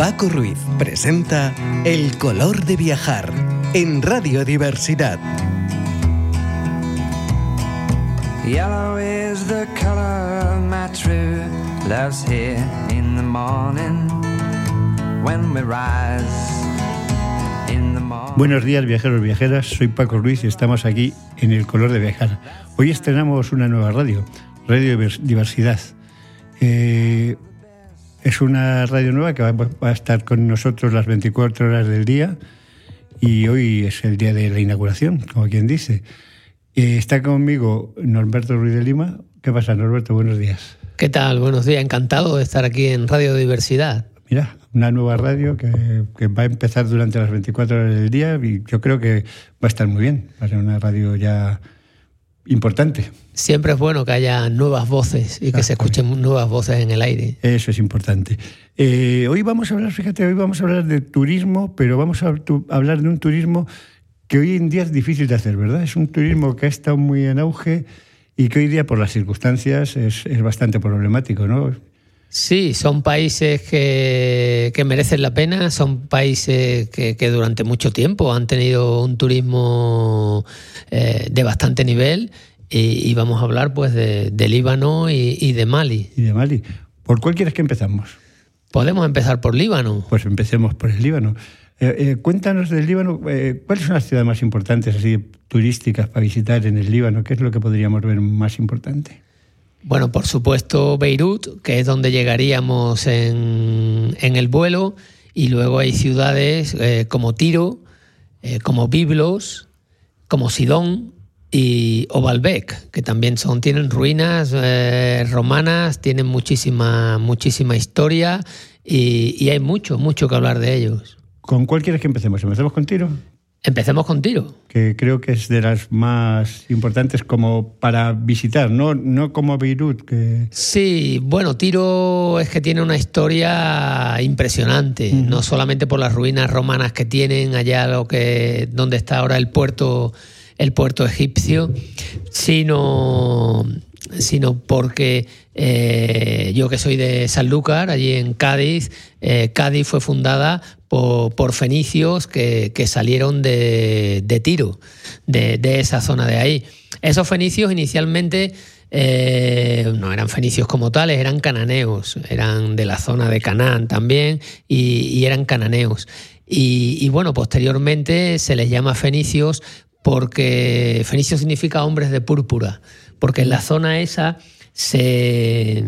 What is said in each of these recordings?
Paco Ruiz presenta El color de viajar en Radio Diversidad. Yellow is the color my true love's here in the morning when we rise. Buenos días viajeros y viajeras, soy Paco Ruiz y estamos aquí en El Color de Viajar. Hoy estrenamos una nueva radio, Radio Divers- Diversidad. Eh, es una radio nueva que va, a estar con nosotros las 24 horas del día y hoy es el día de la inauguración, como quien dice. Eh, está conmigo Norberto Ruiz de Lima. ¿Qué pasa, Norberto? Buenos días. ¿Qué tal? Buenos días, encantado de estar aquí en Radio Diversidad. Mira, una nueva radio que, que va a empezar durante las 24 horas del día y yo creo que va a estar muy bien. Va a ser una radio ya importante. Siempre es bueno que haya nuevas voces y que se escuchen nuevas voces en el aire. Eso es importante. Eh, hoy vamos a hablar, fíjate, hoy vamos a hablar de turismo, pero vamos a hablar de un turismo que hoy en día es difícil de hacer, ¿verdad? Es un turismo que ha estado muy en auge y que hoy día, por las circunstancias, es, es bastante problemático, ¿no? Sí, son países que, que merecen la pena, son países que, que durante mucho tiempo han tenido un turismo eh, de bastante nivel y, y vamos a hablar pues de, de Líbano y, y de Mali. Y de Mali. ¿Por cuál quieres que empezamos? Podemos empezar por Líbano. Pues empecemos por el Líbano. Eh, eh, cuéntanos del Líbano, eh, ¿cuáles son las ciudades más importantes así turísticas para visitar en el Líbano? ¿Qué es lo que podríamos ver más importante? Bueno, por supuesto Beirut, que es donde llegaríamos en, el vuelo, y luego hay ciudades eh, como Tiro, eh, como Biblos, como Sidón y o Baalbek, que también son, tienen ruinas eh, romanas, tienen muchísima, muchísima historia y, y hay mucho, mucho que hablar de ellos. ¿Con cuál quieres que empecemos? ¿Empecemos con Tiro? Empecemos con Tiro. que creo que es de las más importantes como para visitar, no, no como Beirut, que Sí, bueno, Tiro es que tiene una historia impresionante, no solamente por las ruinas romanas que tienen allá lo que donde está ahora el puerto el puerto egipcio, sino sino porque eh, yo que soy de Sanlúcar, allí en Cádiz, eh, Cádiz fue fundada por, fenicios que, salieron de, Tiro, de, esa zona de ahí. Esos fenicios inicialmente eh, no eran fenicios como tales, eran cananeos, eran de la zona de Canaán también y, y eran cananeos. Y, y, bueno, posteriormente se les llama fenicios porque fenicio significa hombres de púrpura, porque en la zona esa se,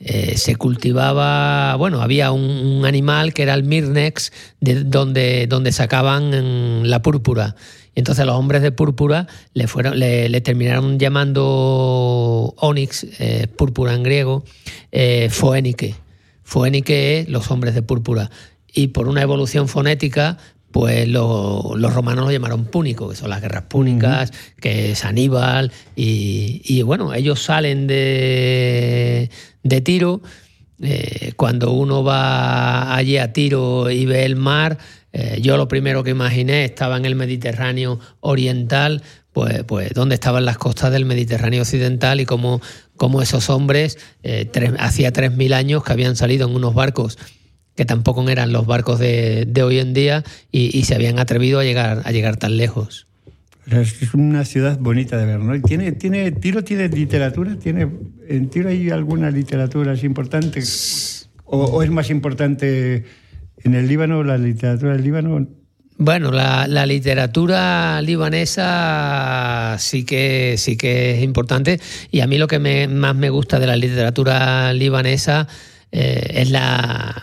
eh, se cultivaba, bueno, había un, animal que era el mirnex, de donde, donde sacaban la púrpura. Entonces los hombres de púrpura le, fueron, le, terminaron llamando onix, eh, púrpura en griego, eh, foénike. Foénike es los hombres de púrpura. Y por una evolución fonética, pues lo, los romanos lo llamaron púnico, que son las guerras púnicas, uh -huh. que es Aníbal, y, y, bueno, ellos salen de, de Tiro. Eh, cuando uno va allí a Tiro y ve el mar, eh, yo lo primero que imaginé estaba en el Mediterráneo oriental, pues, pues donde estaban las costas del Mediterráneo occidental y cómo, cómo esos hombres, eh, tres, hacía 3.000 años que habían salido en unos barcos que tampoco eran los barcos de, de hoy en día y, y, se habían atrevido a llegar, a llegar tan lejos. Es una ciudad bonita de ver, ¿no? ¿Y tiene, tiene, ¿Tiro tiene literatura? ¿Tiene, ¿En Tiro hay alguna literatura así importante? ¿O, o es más importante en el Líbano, la literatura del Líbano? Bueno, la, la, literatura libanesa sí que, sí que es importante y a mí lo que me, más me gusta de la literatura libanesa eh, es la,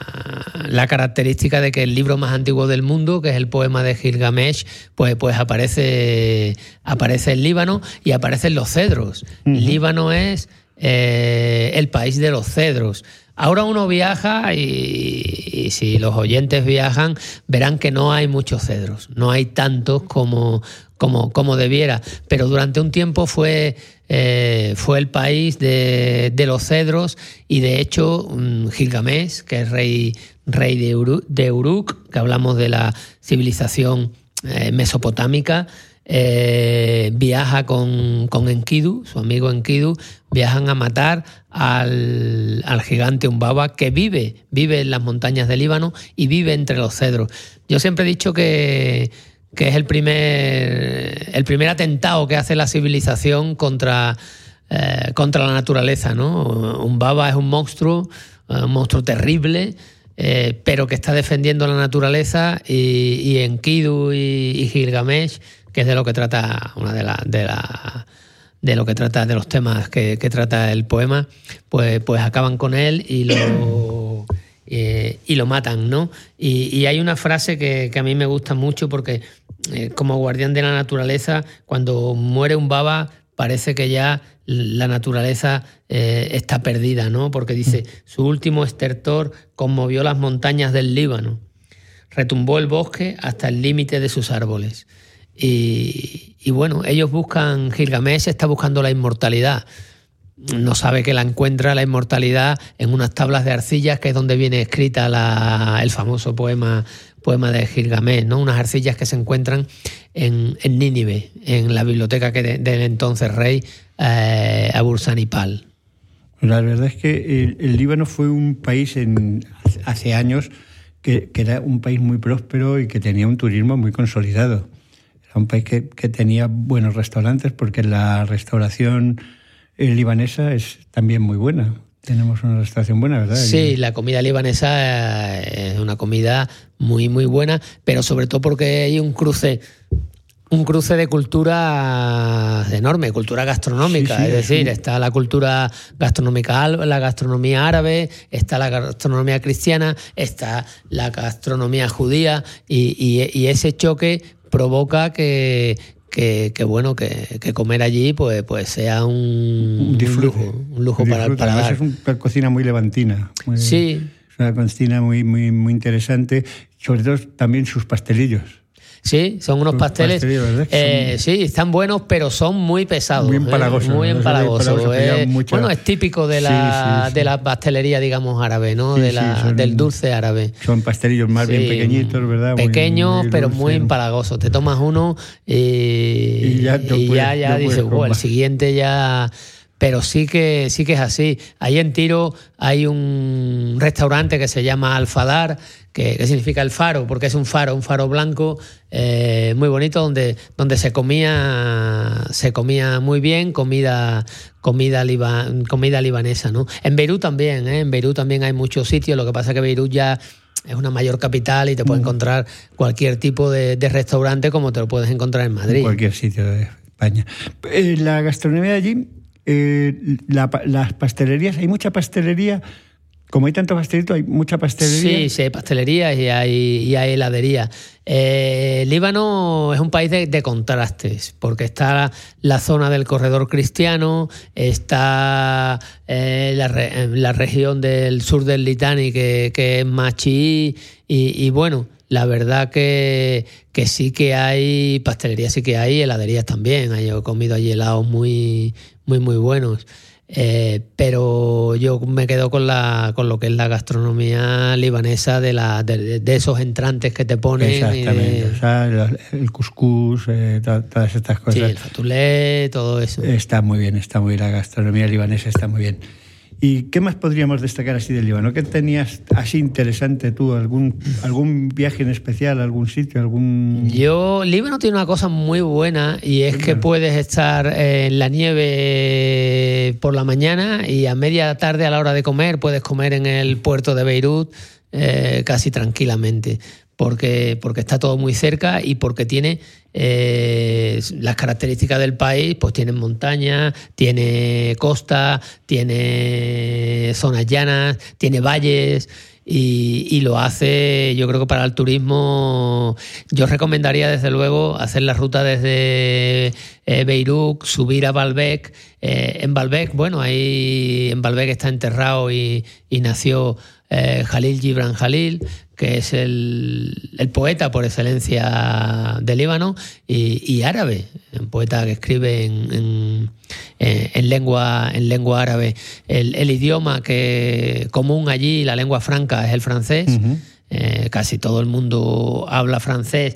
la, característica de que el libro más antiguo del mundo, que es el poema de Gilgamesh, pues, pues aparece, aparece en Líbano y aparecen los cedros. Uh -huh. Líbano es eh, el país de los cedros. Ahora uno viaja y, y, si los oyentes viajan verán que no hay muchos cedros, no hay tantos como, como, como debiera, pero durante un tiempo fue, eh, fue el país de, de, los cedros y de hecho Gilgamesh, que es rey, rey de, Uruk, de que hablamos de la civilización eh, mesopotámica, eh, viaja con, con, Enkidu, su amigo Enkidu, viajan a matar al, al, gigante Umbaba que vive, vive en las montañas del Líbano y vive entre los cedros. Yo siempre he dicho que, que es el primer, el primer atentado que hace la civilización contra, eh, contra la naturaleza. ¿no? Umbaba es un monstruo, eh, un monstruo terrible. Eh, pero que está defendiendo la naturaleza y, y Enkidu y, Gilgamesh que es de lo que trata una de las de la, de lo que trata de los temas que, trata el poema, pues, pues acaban con él y lo y lo matan, ¿no? Y, hay una frase que, a mí me gusta mucho porque eh, como guardián de la naturaleza, cuando muere un baba parece que ya la naturaleza eh, está perdida, ¿no? Porque dice, su último estertor conmovió las montañas del Líbano, retumbó el bosque hasta el límite de sus árboles. Y, y, bueno, ellos buscan, Gilgamesh está buscando la inmortalidad. No sabe que la encuentra la inmortalidad en unas tablas de arcillas, que es donde viene escrita la, el famoso poema, poema de Gilgamesh, ¿no? unas arcillas que se encuentran en, Nínive, en la biblioteca que de, del entonces rey eh, Abursanipal. La verdad es que el, el Líbano fue un país en, hace años que, era un país muy próspero y que tenía un turismo muy consolidado un país que, que, tenía buenos restaurantes porque la restauración libanesa es también muy buena. Tenemos una restauración buena, ¿verdad? Sí, la comida libanesa es una comida muy, muy buena, pero sobre todo porque hay un cruce un cruce de cultura enorme, cultura gastronómica, sí, sí, es decir, sí. está la cultura gastronómica, la gastronomía árabe, está la gastronomía cristiana, está la gastronomía judía y, y, y ese choque provoca que, que, que, bueno que, que, comer allí pues pues sea un, un, disfrute, un lujo, un lujo un para. Es una cocina muy levantina. Muy, sí. Es una cocina muy, muy, muy interesante, sobre todo también sus pastelillos. Sí, son unos pasteles. eh. Sí, están buenos, pero son muy pesados. Muy empalagosos. Eh, muy empalagosos. Eh, mucha... Bueno, es típico de la, sí, sí, sí. de la pastelería, digamos, árabe, ¿no? de la, son, del dulce árabe. Son pastelillos más bien pequeñitos, ¿verdad? Pequeños, muy, muy pero muy empalagosos. Te tomas uno y, y ya, no y puedes, ya, ya no dices, el siguiente ya pero sí que sí que es así. Ahí en Tiro hay un restaurante que se llama Alfadar, que, que significa el faro, porque es un faro, un faro blanco eh, muy bonito donde, donde se comía se comía muy bien, comida comida, liba, comida libanesa, ¿no? En Beirut también, ¿eh? en Beirut también hay muchos sitios, lo que pasa es que Beirut ya es una mayor capital y te puedes encontrar cualquier tipo de, de, restaurante como te lo puedes encontrar en Madrid. En cualquier sitio de España. Eh, la gastronomía de allí eh, la, las pastelerías, hay mucha pastelería. Como hay tanto pastelito, hay mucha pastelería. Sí, sí, hay pastelería y hay, y hay heladería. Eh, Líbano es un país de, contrastes, porque está la zona del corredor cristiano, está eh, la, la, región del sur del Litani, que, es más chií, y, y bueno, la verdad que, que, sí que hay pastelería, sí que hay heladerías también. He comido allí helados muy, muy, muy buenos. Eh, pero yo me quedo con la con lo que es la gastronomía libanesa de, la, de, de esos entrantes que te ponen. Exactamente, de... o sea, el couscous, eh, todas estas cosas. Sí, el fatulé, todo eso. Está muy bien, está muy bien, la gastronomía libanesa está muy bien. ¿Y qué más podríamos destacar así del Líbano? ¿Qué tenías así interesante tú? ¿Algún, algún viaje en especial, algún sitio, algún...? Yo, Líbano tiene una cosa muy buena y es que puedes estar en la nieve por la mañana y a media tarde a la hora de comer puedes comer en el puerto de Beirut eh, casi tranquilamente porque, porque está todo muy cerca y porque tiene eh, las características del país, pues tiene montañas, tiene costa, tiene zonas llanas, tiene valles. Y, lo hace, yo creo que para el turismo, yo recomendaría desde luego hacer la ruta desde eh, Beirut, subir a Baalbek. Eh, en Baalbek, bueno, ahí en Baalbek está enterrado y, y nació eh, Jalil Gibran Jalil, que es el, el, poeta por excelencia de Líbano, y, y árabe, un poeta que escribe en, en, en, lengua, en lengua árabe. El, el, idioma que común allí, la lengua franca, es el francés. Uh -huh. eh, casi todo el mundo habla francés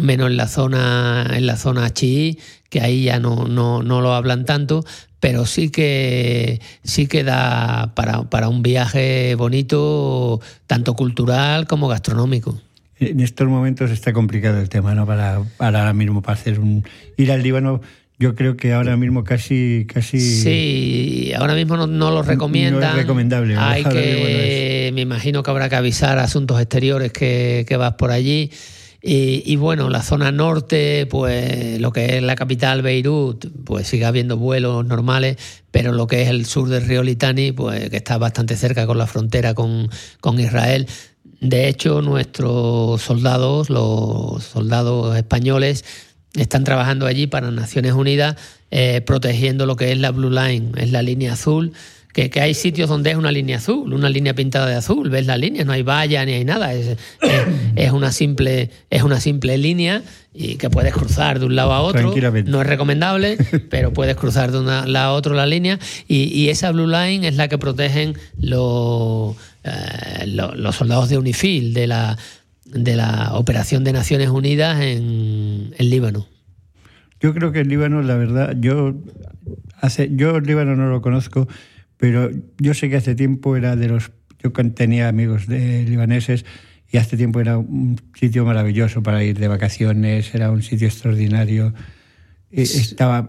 menos en la zona, en la zona chií, que ahí ya no, no, no lo hablan tanto, pero sí que sí que da para, para un viaje bonito, tanto cultural como gastronómico. En estos momentos está complicado el tema, ¿no? Para, para ahora mismo, para hacer un ir al Líbano yo creo que ahora mismo casi... casi sí, ahora mismo no, no lo recomiendan. No es recomendable. Hay que, me imagino que habrá que avisar a Asuntos Exteriores que, que vas por allí. Y, y, bueno, la zona norte, pues lo que es la capital Beirut, pues sigue habiendo vuelos normales, pero lo que es el sur del río Litani, pues que está bastante cerca con la frontera con, con Israel. De hecho, nuestros soldados, los soldados españoles, están trabajando allí para Naciones Unidas eh, protegiendo lo que es la Blue Line, es la línea azul. Que, que, hay sitios donde es una línea azul, una línea pintada de azul, ves la línea, no hay valla ni hay nada, es, es, es, una, simple, es una simple línea y que puedes cruzar de un lado a otro. No es recomendable, pero puedes cruzar de un lado a otro la línea y, y esa Blue Line es la que protegen los, eh, los, los soldados de UNIFIL, de la, de la operación de Naciones Unidas en el Líbano. Yo creo que el Líbano, la verdad, yo hace, yo el Líbano no lo conozco, pero yo sé que hace tiempo era de los, yo tenía amigos de libaneses y hace tiempo era un sitio maravilloso para ir de vacaciones, era un sitio extraordinario. Estaba,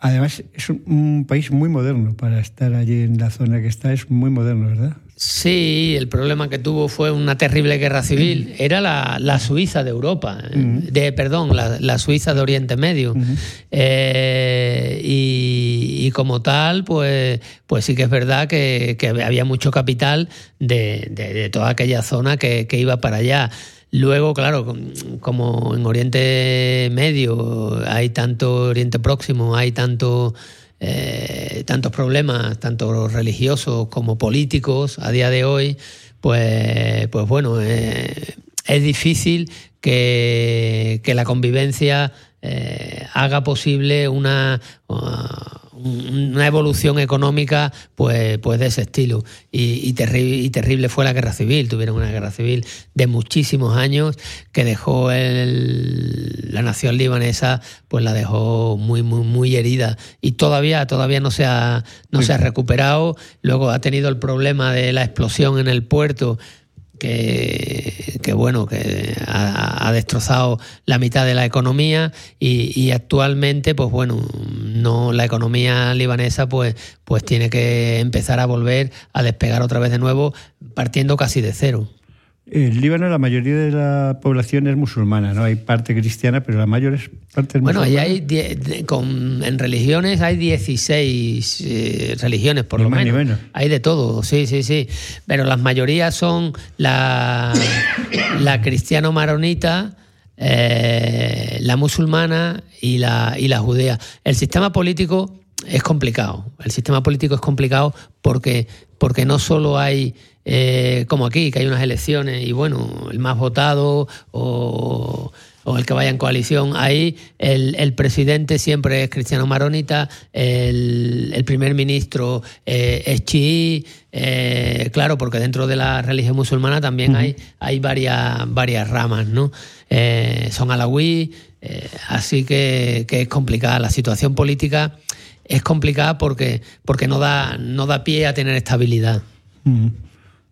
además es un, un país muy moderno para estar allí en la zona que está, es muy moderno, ¿verdad? Sí, el problema que tuvo fue una terrible guerra civil. Era la, la Suiza de Europa, uh -huh. de perdón, la, la, Suiza de Oriente Medio. Uh -huh. eh, y, y, como tal, pues, pues sí que es verdad que, que había mucho capital de, de, de, toda aquella zona que, que iba para allá. Luego, claro, como en Oriente Medio hay tanto Oriente Próximo, hay tanto eh, tantos problemas, tanto religiosos como políticos a día de hoy, pues, pues bueno, eh, es difícil que, que la convivencia eh, haga posible una, una evolución económica pues, pues de ese estilo. Y, y, terri y, terrible fue la guerra civil. Tuvieron una guerra civil de muchísimos años que dejó el, la nación libanesa, pues la dejó muy, muy, muy herida. Y todavía, todavía no se ha, no se ha recuperado. Luego ha tenido el problema de la explosión en el puerto que, que, bueno, que ha, destrozado la mitad de la economía y, y, actualmente, pues bueno, no la economía libanesa pues, pues tiene que empezar a volver a despegar otra vez de nuevo, partiendo casi de cero. En Líbano la mayoría de la población es musulmana, ¿no? Hay parte cristiana, pero la mayor es parte Bueno, musulmana. ahí hay, con, en religiones hay 16 eh, religiones, por ni lo más menos. Ni menos. Hay de todo, sí, sí, sí. Pero las mayorías son la, la cristiano-maronita, eh, la musulmana y la, y la judea. El sistema político es complicado. El sistema político es complicado porque, porque no solo hay eh, como aquí, que hay unas elecciones y bueno, el más votado o, o el que vaya en coalición, ahí el, el, presidente siempre es cristiano maronita, el, el primer ministro eh, es chií, eh, claro, porque dentro de la religión musulmana también uh -huh. hay, hay varias, varias ramas, ¿no? Son alawí, así que, que es complicada la situación política es complicada porque, porque no, da, no da pie a tener estabilidad. Mm.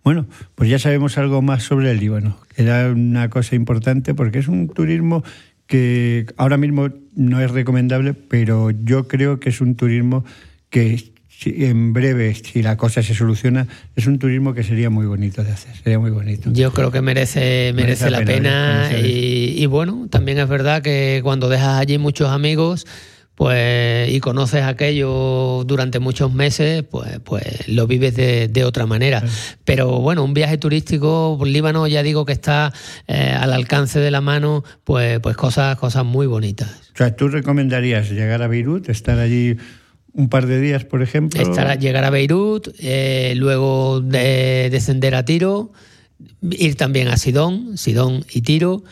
Bueno, pues ya sabemos algo más sobre el Líbano. Era una cosa importante porque es un turismo que ahora mismo no es recomendable, pero yo creo que es un turismo que en breve, si la cosa se soluciona, es un turismo que sería muy bonito de hacer, sería muy bonito. Yo creo que merece, merece, merece la pena, pena y, y bueno, también es verdad que cuando dejas allí muchos amigos, pues y conoces aquello durante muchos meses, pues, pues lo vives de, de otra manera. Sí. Pero bueno, un viaje turístico Líbano ya digo que está eh, al alcance de la mano, pues, pues cosas, cosas muy bonitas. O sea, ¿tú recomendarías llegar a Beirut, estar allí un par de días, por ejemplo? Estar, llegar a Beirut, eh, luego de, descender a Tiro, ir también a Sidón, Sidón y Tiro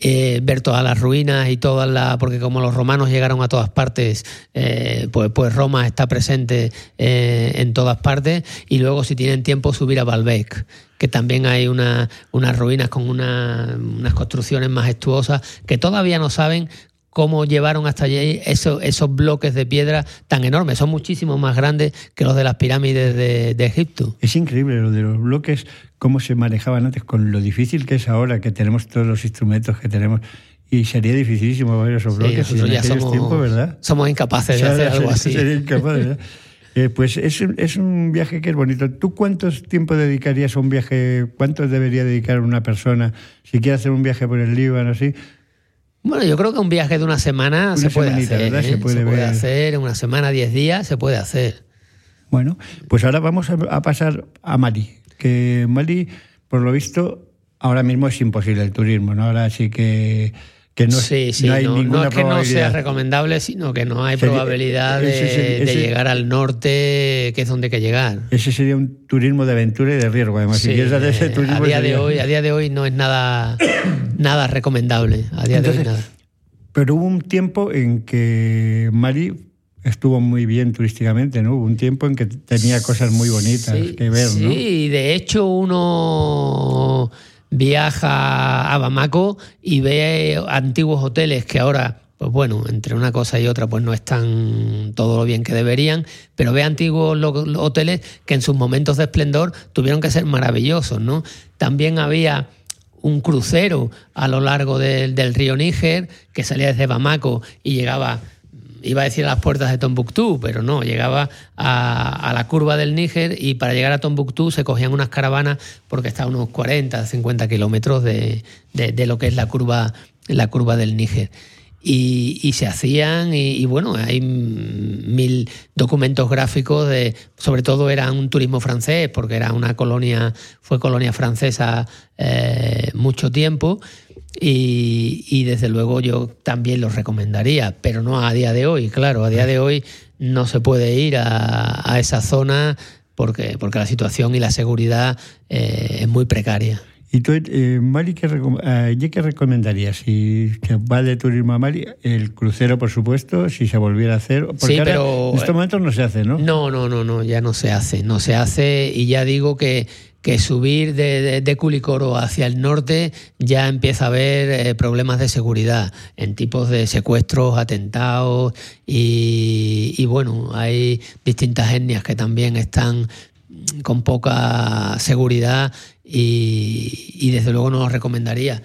eh, ver todas las ruinas y todas las. porque como los romanos llegaron a todas partes, eh, pues, pues Roma está presente eh, en todas partes. Y luego, si tienen tiempo, subir a Baalbek, que también hay una, unas ruinas con una- unas construcciones majestuosas que todavía no saben cómo llevaron hasta allí esos, esos bloques de piedra tan enormes. Son muchísimo más grandes que los de las pirámides de, de Egipto. Es increíble lo de los bloques, cómo se manejaban antes, con lo difícil que es ahora, que tenemos todos los instrumentos que tenemos. Y sería dificilísimo ver esos Sí, bloques nosotros en ya somos, tiempos, ¿verdad? somos incapaces de hacer algo así. sería incapaz, ¿verdad? Eh, pues es, es un viaje que es bonito. ¿Tú cuántos tiempo dedicarías a un viaje? ¿Cuánto debería dedicar una persona si quiere hacer un viaje por el Líbano así? Bueno, yo creo que un viaje de una semana Una se puede hacer. ¿eh? Se puede ver. hacer, en una semana, diez días, se puede hacer. Bueno, pues ahora vamos a, a pasar a Mali. Que Mali, por lo visto, ahora mismo es imposible el turismo, ¿no? Ahora sí que, que no, sí, sí, no hay no, ninguna no es que no sea recomendable, sino que no hay Sería- probabilidad de, ese llegar al norte, que es donde hay que llegar. Ese sería un turismo de aventura y de riesgo, además. si Sí, quieres hacer ese turismo... a día de hoy, a día de hoy no es nada, nada recomendable. A día de hoy nada. Pero hubo un tiempo en que Mali estuvo muy bien turísticamente, ¿no? Hubo un tiempo en que tenía cosas muy bonitas Sí, que ver, ¿no? Sí, de hecho uno viaja a Bamako y ve antiguos hoteles que ahora, pues bueno, entre una cosa y otra, pues no están todo lo bien que deberían, pero ve antiguos hoteles que en sus momentos de esplendor tuvieron que ser maravillosos, ¿no? También había un crucero a lo largo del, del río Níger que salía desde Bamako y llegaba iba a decir a las puertas de Tombuctú, pero no, llegaba a, a la curva del Níger y para llegar a Tombuctú se cogían unas caravanas porque está a unos 40, 50 kilómetros de, de- lo que es la curva, la curva del Níger. Y, y se hacían, y, y bueno, hay mil documentos gráficos de, sobre todo era un turismo francés, porque era una colonia, fue colonia francesa eh, mucho tiempo, y, y desde luego yo también los recomendaría, pero no a día de hoy, claro, a día de hoy no se puede ir a, a esa zona porque, porque la situación y la seguridad eh, es muy precaria. ¿Y tú, eh, Mali, qué, eh, ¿y qué recomendarías? Si que va de turismo a Mali, el crucero, por supuesto, si se volviera a hacer. Porque Sí, ahora, pero- en estos momentos no se hace, ¿no? No, no, no, no, ya no se hace. No se hace y ya digo que, que subir de, Culicoro hacia el norte ya empieza a haber eh, problemas de seguridad en tipos de secuestros, atentados y, bueno, hay distintas etnias que también están con poca seguridad y, desde luego no lo recomendaría.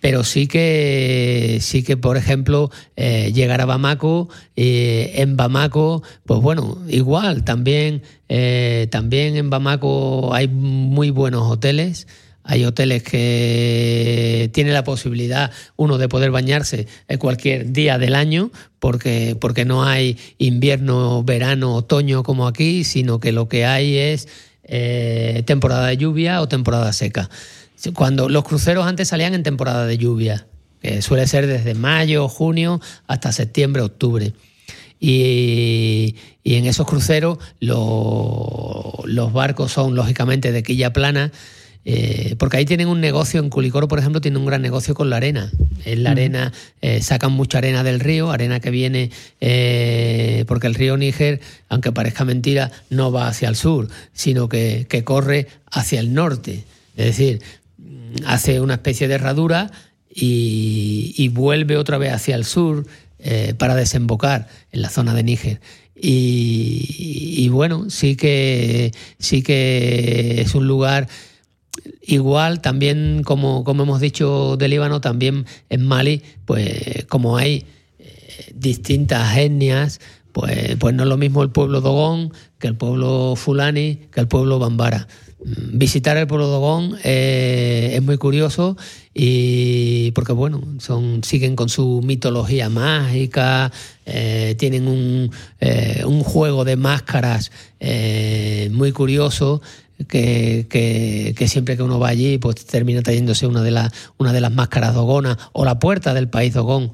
Pero sí que, sí que por ejemplo, eh, llegar a Bamako, eh, en Bamako, pues bueno, igual, también, eh, también en Bamako hay muy buenos hoteles. Hay hoteles que tienen la posibilidad, uno, de poder bañarse cualquier día del año, porque, porque no hay invierno, verano, otoño como aquí, sino que lo que hay es eh, temporada de lluvia o temporada seca. Cuando los cruceros antes salían en temporada de lluvia, que suele ser desde mayo, junio hasta septiembre, octubre. Y, y en esos cruceros lo- los barcos son lógicamente de quilla plana, eh, porque ahí tienen un negocio, en Culicoro por ejemplo tienen un gran negocio con la arena. En la arena eh, sacan mucha arena del río, arena que viene, eh, porque el río Níger, aunque parezca mentira, no va hacia el sur, sino que, que corre hacia el norte. Es decir, hace una especie de herradura y, y vuelve otra vez hacia el sur para desembocar en la zona de Níger. Y, y bueno, sí que, sí que es un lugar igual, también como, como hemos dicho de Líbano, también en Mali, pues como hay eh, distintas etnias, pues, pues no es lo mismo el pueblo Dogón que el pueblo Fulani, que el pueblo Bambara. Visitar el pueblo Dogón eh, es muy curioso y porque bueno, son, siguen con su mitología mágica, eh, tienen un, eh, un juego de máscaras muy curioso que, que- siempre que uno va allí pues termina trayéndose una de, las una de las máscaras dogonas o la puerta del país dogón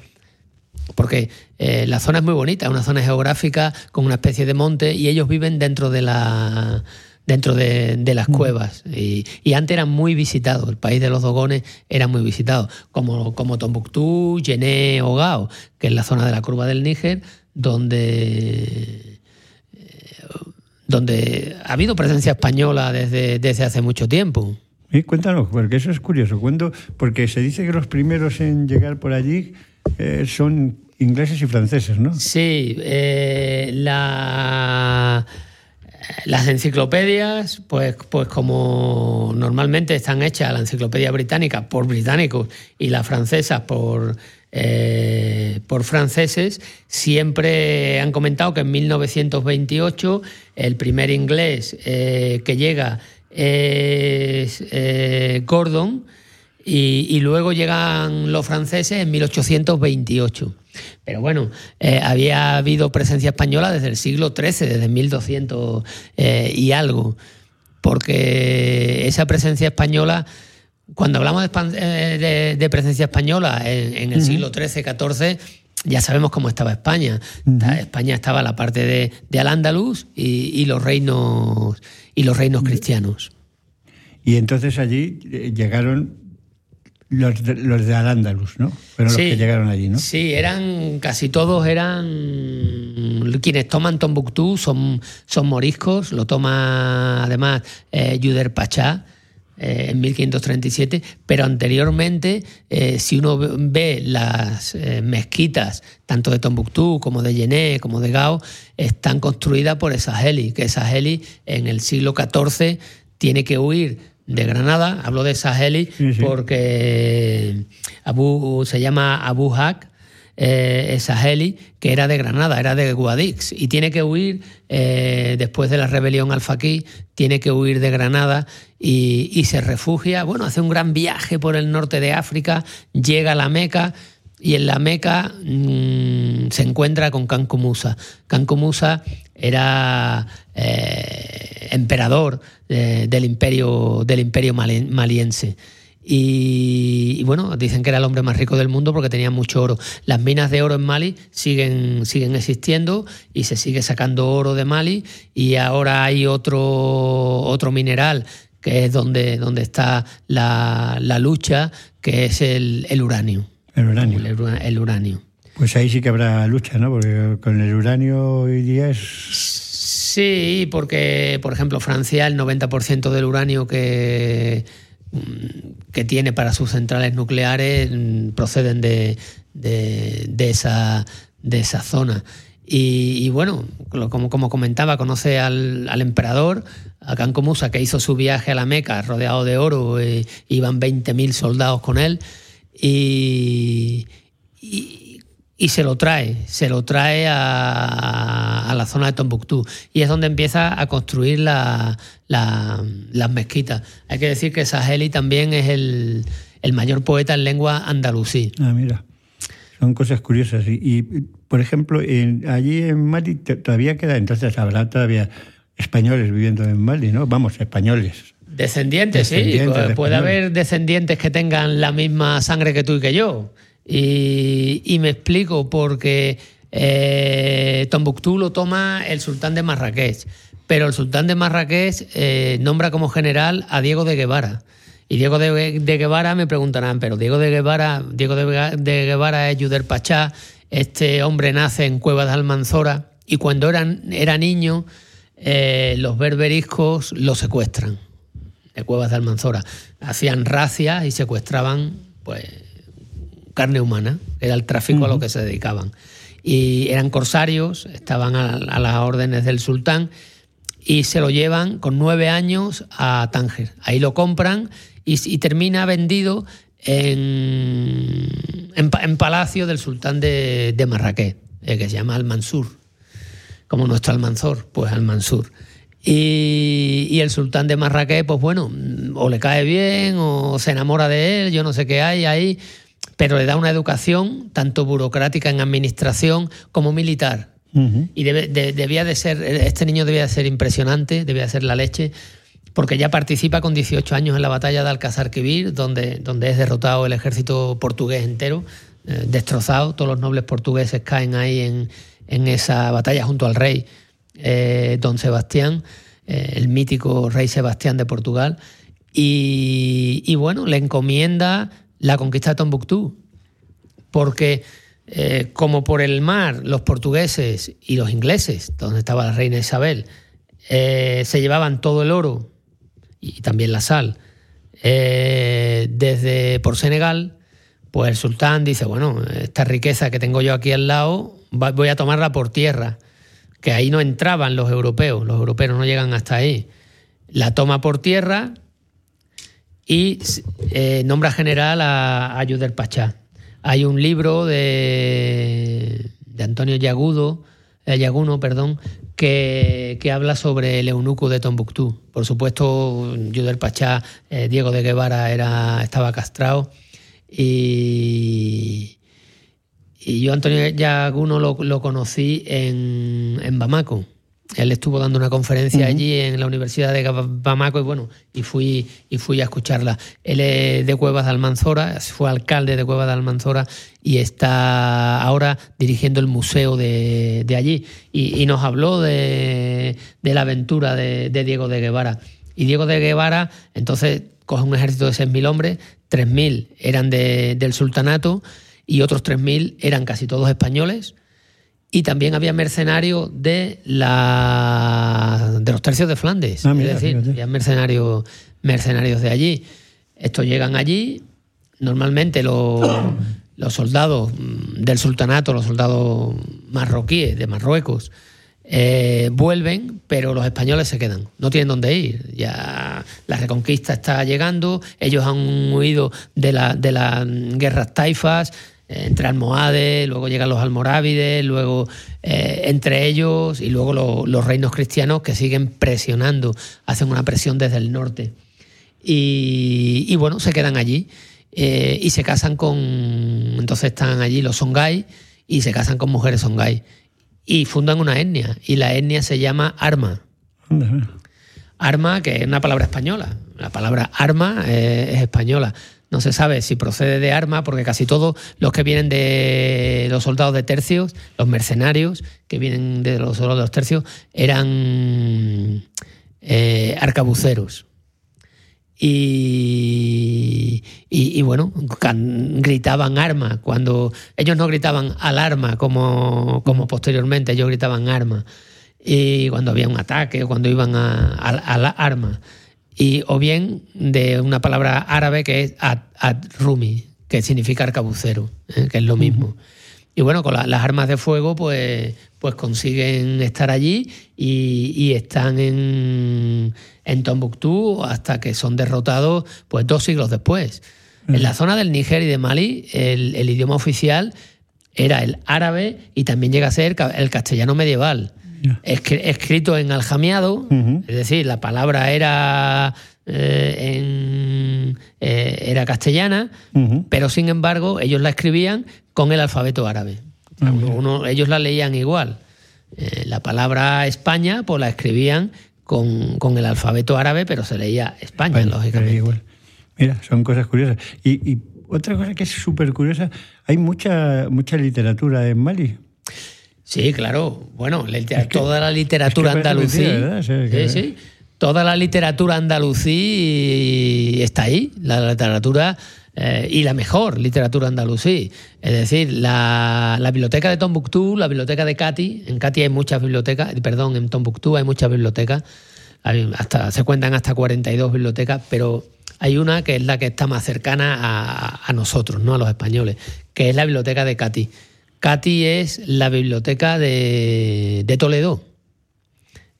porque eh, la zona es muy bonita, es una zona geográfica con una especie de monte y ellos viven dentro de la dentro de, las cuevas. Y, antes eran muy visitados, el país de los dogones era muy visitado, como, como Tombuctú, Yené o Gao, que es la zona de la curva del Níger, donde, eh, donde ha habido presencia española desde, desde hace mucho tiempo. Sí, cuéntanos, porque eso es curioso. Cuando, porque se dice que los primeros en llegar por allí eh, son ingleses y franceses, ¿no? Sí, eh, la, las enciclopedias, pues, pues como normalmente están hechas, la enciclopedia británica por británicos y la francesa por, eh, por franceses, siempre han comentado que en 1928 el primer inglés eh, que llega es Gordon y, luego llegan los franceses en 1828. Pero bueno, eh, había habido presencia española desde el siglo XIII, desde 1200 eh, y algo, porque esa presencia española, cuando hablamos de, eh, presencia española en, el siglo XIII, XIV, ya sabemos cómo estaba España. España estaba la parte de, Al-Ándalus y, los reinos y los reinos cristianos. Y entonces allí llegaron los de, los de Al-Ándalus, ¿no? Fueron los que llegaron allí, ¿no? Sí, eran, casi todos eran quienes toman Tombuctú, son, son moriscos, lo toma además eh, Yuder Pachá. Eh, en 1537, pero anteriormente, eh, si uno ve las mezquitas, tanto de Tombuctú como de Yené, como de Gao, están construidas por Esageli, que Esageli en el siglo XIV tiene que huir de Granada, hablo de Saheli porque Abu, se llama Abu Haq, eh, Saheli, que era de Granada, era de Guadix, y tiene que huir eh, después de la rebelión alfaquí, tiene que huir de Granada y, se refugia, bueno, hace un gran viaje por el norte de África, llega a la Meca, y en la Meca mm, se encuentra con Kanko Musa. Era eh, emperador eh, del imperio, del imperio maliense. Y, bueno, dicen que era el hombre más rico del mundo porque tenía mucho oro. Las minas de oro en Mali siguen, siguen existiendo y se sigue sacando oro de Mali y ahora hay otro, otro mineral que es donde, donde está la, lucha, que es el, uranio. El uranio. El, uranio. Pues ahí sí que habrá lucha, ¿no? Porque con el uranio hoy día es Sí, porque, por ejemplo, Francia, el 90% del uranio que, mm, que tiene para sus centrales nucleares mm, proceden de, esa, de esa zona. Y, bueno, como, como, comentaba, conoce al, emperador, a Kanko Musa, que hizo su viaje a la Meca rodeado de oro, e, iban 20.000 soldados con él, y, y se lo trae, se lo trae a, la zona de Tombuctú y es donde empieza a construir las mezquitas. Hay que decir que Saheli también es el, mayor poeta en lengua andalusí. Ah, mira, son cosas curiosas. Y, por ejemplo, allí en Mali todavía queda, entonces habrá todavía españoles viviendo en Mali, ¿no? Vamos, españoles. Descendientes, sí. Puede haber descendientes que tengan la misma sangre que tú y que yo. Y, me explico porque eh, Tombuctú lo toma el sultán de Marrakech, pero el sultán de Marrakech eh, nombra como general a Diego de Guevara. Y Diego de, Guevara me preguntarán, pero Diego de Guevara, Diego de, Guevara es Yuder Pachá, este hombre nace en Cueva de Almanzora y cuando era, era niño eh, los berberiscos lo secuestran de Cuevas de Almanzora. Hacían racias y secuestraban pues carne humana, era el tráfico a lo que se dedicaban. Y eran corsarios, estaban a, las órdenes del sultán y se lo llevan con nueve años a Tánger. Ahí lo compran y, termina vendido en, en, palacio del sultán de, de Marrakech, eh, que se llama Al-Mansur, como nuestro Almanzor, pues Al-Mansur. Y, y, el sultán de Marrakech, pues bueno, o le cae bien o se enamora de él, yo no sé qué hay ahí, pero le da una educación tanto burocrática en administración como militar. Y debía de ser, este niño debía de ser impresionante, debía de ser la leche, porque ya participa con 18 años en la batalla de Alcázar Quibir, donde, donde es derrotado el ejército portugués entero, eh, destrozado, todos los nobles portugueses caen ahí en, esa batalla junto al rey eh, don Sebastián. eh, el mítico rey Sebastián de Portugal. Y, y, bueno, le encomienda la conquista de Tombuctú, porque eh, como por el mar los portugueses y los ingleses, donde estaba la reina Isabel, eh, se llevaban todo el oro y también la sal eh, desde por Senegal, pues el sultán dice, bueno, esta riqueza que tengo yo aquí al lado, voy a tomarla por tierra, que ahí no entraban los europeos, los europeos no llegan hasta ahí. La toma por tierra y eh, nombra general a, a Yuder Pachá. Hay un libro de, de Antonio Yagudo, eh, Yaguno, perdón, que, que, habla sobre el eunuco de Tombuctú. Por supuesto, Yuder Pachá, eh, Diego de Guevara era, estaba castrado y, y yo Antonio Yaguno lo, lo conocí en, en Bamako él estuvo dando una conferencia uh -huh. allí en la Universidad de Bamako y bueno, y fui, y fui a escucharla. Él es de Cuevas de Almanzora, fue alcalde de Cuevas de Almanzora y está ahora dirigiendo el museo de, de allí. Y, y, nos habló de, de la aventura de, de, Diego de Guevara. Y Diego de Guevara, entonces, coge un ejército de 6.000 hombres, 3.000 eran de, del sultanato y otros 3.000 eran casi todos españoles y también había mercenarios de la de los tercios de Flandes, ah, mira, es decir, había mercenarios mercenarios de allí. Estos llegan allí, normalmente los, los soldados del sultanato, los soldados marroquíes de Marruecos, eh, vuelven, pero los españoles se quedan, no tienen dónde ir. Ya la reconquista está llegando, ellos han huido de, la, de las guerras taifas, entre almohades, luego llegan los almorávides, luego eh, entre ellos y luego lo, los reinos cristianos que siguen presionando, hacen una presión desde el norte. Y, y bueno, se quedan allí eh, y se casan con, entonces están allí los Songhai y se casan con mujeres Songhai y fundan una etnia y la etnia se llama Arma. Arma, que es una palabra española. La palabra arma eh, es española. No se sabe si procede de arma, porque casi todos los que vienen de los soldados de tercios, los mercenarios que vienen de los soldados de los tercios, eran eh, arcabuceros. Y, y, bueno, gritaban arma. Cuando ellos no gritaban alarma como, como posteriormente, ellos gritaban arma. Y cuando había un ataque cuando iban a, a la arma y, o bien de una palabra árabe que es ad-rumi, que significa arcabucero, ¿eh? que es lo mismo. Uh -huh. Y bueno, con la, las armas de fuego, pues, pues consiguen estar allí y, y están en, en, Tombuctú hasta que son derrotados pues dos siglos después. Uh -huh. En la zona del Níger y de Mali, el, el idioma oficial era el árabe y también llega a ser el castellano medieval escrito en aljamiado, uh -huh. es decir, la palabra era, eh, en, eh, era castellana, uh -huh. pero sin embargo ellos la escribían con el alfabeto árabe. Uh -huh. Uno, ellos la leían igual. Eh, la palabra España pues la escribían con, con, el alfabeto árabe, pero se leía España, lógicamente. Igual. Mira, son cosas curiosas. Y, y otra cosa que es súper curiosa, hay mucha, mucha literatura en Mali. Sí, claro. Bueno, es que, toda la literatura es que andalusí. Mentira, sí, que... sí, sí. Toda la literatura andalusí está ahí. La literatura. Eh, y la mejor literatura andalusí. Es decir, la, la, biblioteca de Tombuctú, la biblioteca de Cati. En Cati hay muchas bibliotecas, perdón, en Tombuctú hay muchas bibliotecas. Hay hasta, se cuentan hasta 42 bibliotecas, pero hay una que es la que está más cercana a, a nosotros, ¿no? a los españoles, que es la biblioteca de Cati. Cati es la biblioteca de, de Toledo.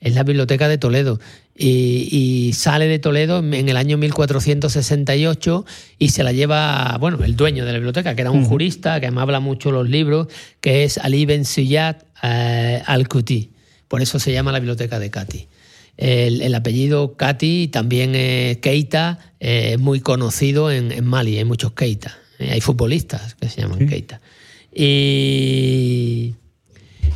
Es la biblioteca de Toledo. Y, y, sale de Toledo en el año 1468 y se la lleva, bueno, el dueño de la biblioteca, que era un uh -huh. jurista, que me habla mucho los libros, que es Ali Ben Suyat eh, Al-Kuti. Por eso se llama la biblioteca de Cati. El, el, apellido Cati, también es Keita, eh, es muy conocido en, en, Mali, hay muchos Keita. Eh, hay futbolistas que se llaman ¿Sí? Keita. Y,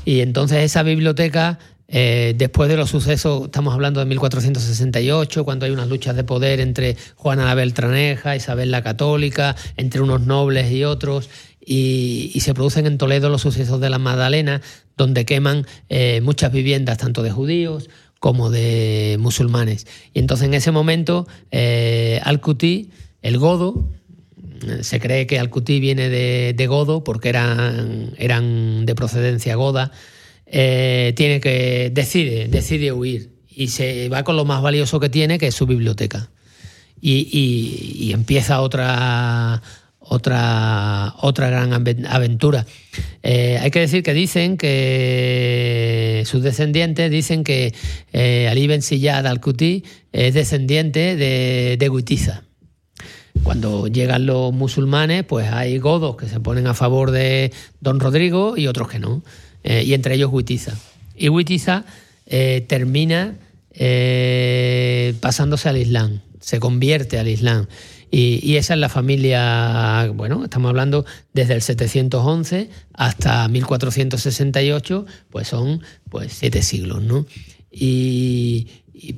y entonces esa biblioteca, eh, después de los sucesos, estamos hablando de 1468, cuando hay unas luchas de poder entre Juana la Beltraneja, Isabel la Católica, entre unos nobles y otros, y, se producen en Toledo los sucesos de la Magdalena, donde queman eh, muchas viviendas, tanto de judíos como de musulmanes. Y entonces en ese momento eh, Al-Quti, el godo, se cree que Al-Quti viene de, godo porque eran, eran de procedencia goda, eh, tiene que decide, decide huir y se va con lo más valioso que tiene, que es su biblioteca. Y, empieza otra, otra, otra gran aventura. Eh, hay que decir que dicen que sus descendientes dicen que eh, Ali Ben Siyad al-Quti es descendiente de, de Guitiza. Cuando llegan los musulmanes, pues hay godos que se ponen a favor de Don Rodrigo y otros que no, eh, y entre ellos Huitiza. Y Huitiza eh, termina eh, pasándose al Islam, se convierte al Islam. Y, esa es la familia, bueno, estamos hablando desde el 711 hasta 1468, pues son pues siete siglos, ¿no? Y,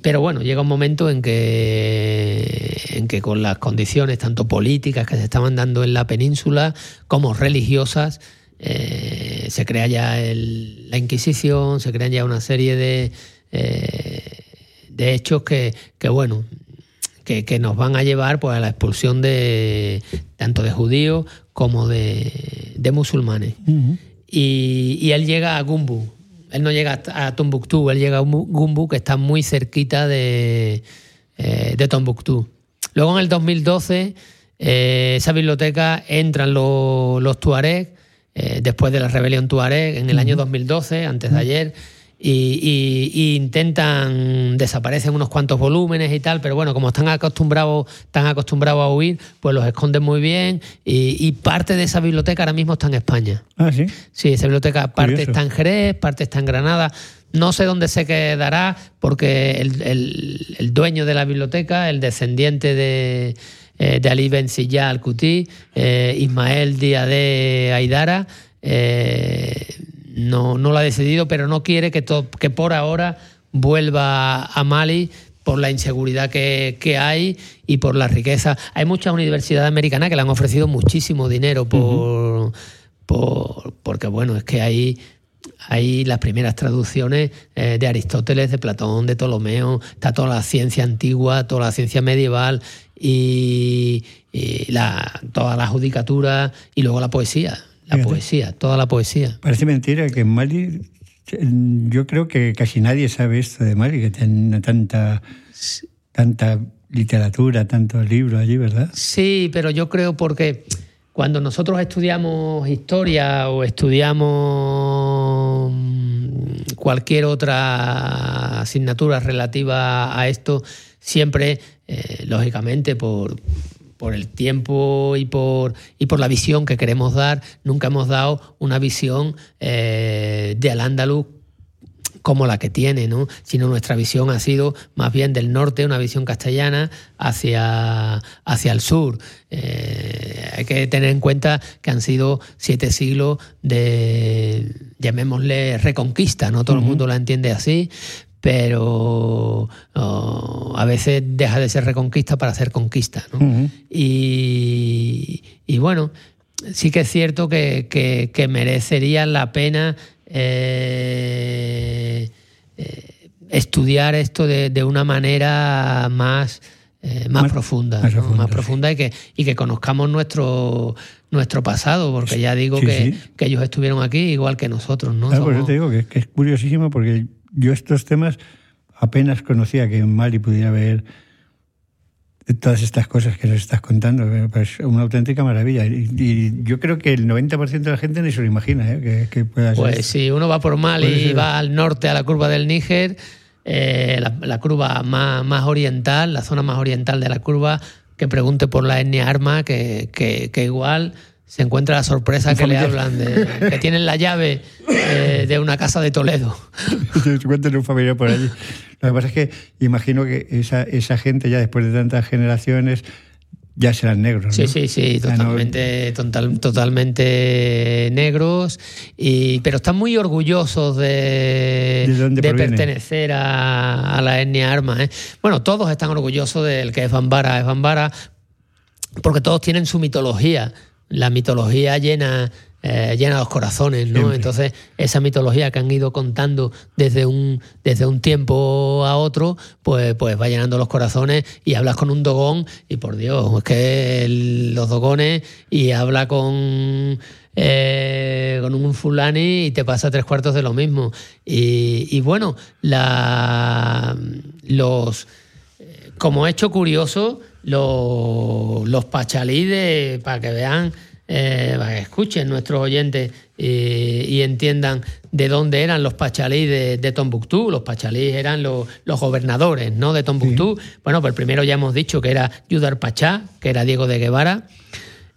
pero bueno, llega un momento en que, en que con las condiciones tanto políticas que se estaban dando en la península como religiosas, eh, se crea ya la Inquisición, se crean ya una serie de, eh, de hechos que, bueno, que, nos van a llevar pues, a la expulsión de tanto de judíos como de, musulmanes. y, y, él llega a Gumbu, él no llega a Tombuctú, él llega a Gumbu, que está muy cerquita de, eh, de Tombuctú. Luego en el 2012, eh, esa biblioteca entran los, los Tuareg, eh, después de la rebelión Tuareg, en el año 2012, antes de ayer y, intentan, desaparecen unos cuantos volúmenes y tal, pero bueno, como están acostumbrados, están acostumbrados a huir, pues los esconden muy bien y, parte de esa biblioteca ahora mismo está en España. Ah, sí. Sí, esa biblioteca parte está en Jerez, parte está en Granada. No sé dónde se quedará porque el, dueño de la biblioteca, el descendiente de, eh, de Ali Ben Siyah al-Kuti, eh, Ismael Díaz Aidara, eh, no, no lo ha decidido, pero no quiere que, que por ahora vuelva a Mali por la inseguridad que, hay y por la riqueza. Hay muchas universidades americanas que le han ofrecido muchísimo dinero por, porque bueno, es que hay hay las primeras traducciones eh, de Aristóteles, de Platón, de Ptolomeo, está toda la ciencia antigua, toda la ciencia medieval y, la, toda la judicatura y luego la poesía. La poesía, toda la poesía. Parece mentira que en Mali, yo creo que casi nadie sabe esto de Mali, que tiene tanta, tanta literatura, tantos libros allí, ¿verdad? Sí, pero yo creo porque cuando nosotros estudiamos historia o estudiamos cualquier otra asignatura relativa a esto, siempre, eh, lógicamente, por, por el tiempo y por, y por la visión que queremos dar, nunca hemos dado una visión eh, de Al-Ándalus como la que tiene, ¿no? sino nuestra visión ha sido más bien del norte, una visión castellana, hacia, hacia el sur. Eh, hay que tener en cuenta que han sido siete siglos de, llamémosle, reconquista, no todo el mundo la entiende así, pero oh, a veces deja de ser reconquista para ser conquista. y, bueno, sí que es cierto que, merecería la pena eh, eh, estudiar esto de, una manera más... Eh, más, profunda, más, profunda, y, que, y que conozcamos nuestro, nuestro pasado, porque ya digo que, ellos estuvieron aquí igual que nosotros. ¿no? por eso te digo que es curiosísimo porque yo estos temas apenas conocía que en Mali pudiera haber todas estas cosas que nos estás contando. Pues una auténtica maravilla. Y, yo creo que el 90% de la gente ni se lo imagina ¿eh? que, pueda ser. Pues si uno va por Mali y va al norte a la curva del Níger, eh, la, curva más, más, oriental, la zona más oriental de la curva, que pregunte por la etnia arma, que, que igual se encuentra la sorpresa que le hablan de que tienen la llave eh, de una casa de Toledo. Se encuentra un familiar por allí. Lo que pasa es que imagino que esa, esa gente ya después de tantas generaciones ya serán negros. Sí, sí, sí, totalmente, totalmente negros, y, pero están muy orgullosos de, ¿De, pertenecer a, la etnia arma. ¿eh? Bueno, todos están orgullosos del que es Bambara, es Bambara, porque todos tienen su mitología la mitología llena, eh, llena los corazones, ¿no? Siempre. Entonces, esa mitología que han ido contando desde un, desde un tiempo a otro, pues, pues va llenando los corazones y hablas con un dogón y por Dios, es que el- los dogones y habla con eh, con un fulani y te pasa tres cuartos de lo mismo. Y, y bueno, la, los eh, como hecho curioso, lo- los pachalí de, para que vean, eh, para que escuchen nuestros oyentes eh, y entiendan de dónde eran los pachalí de, de Tombuctú. Los pachalí eran los, los gobernadores ¿no? de Tombuctú. Bueno, pues primero ya hemos dicho que era Yudar Pachá, que era Diego de Guevara.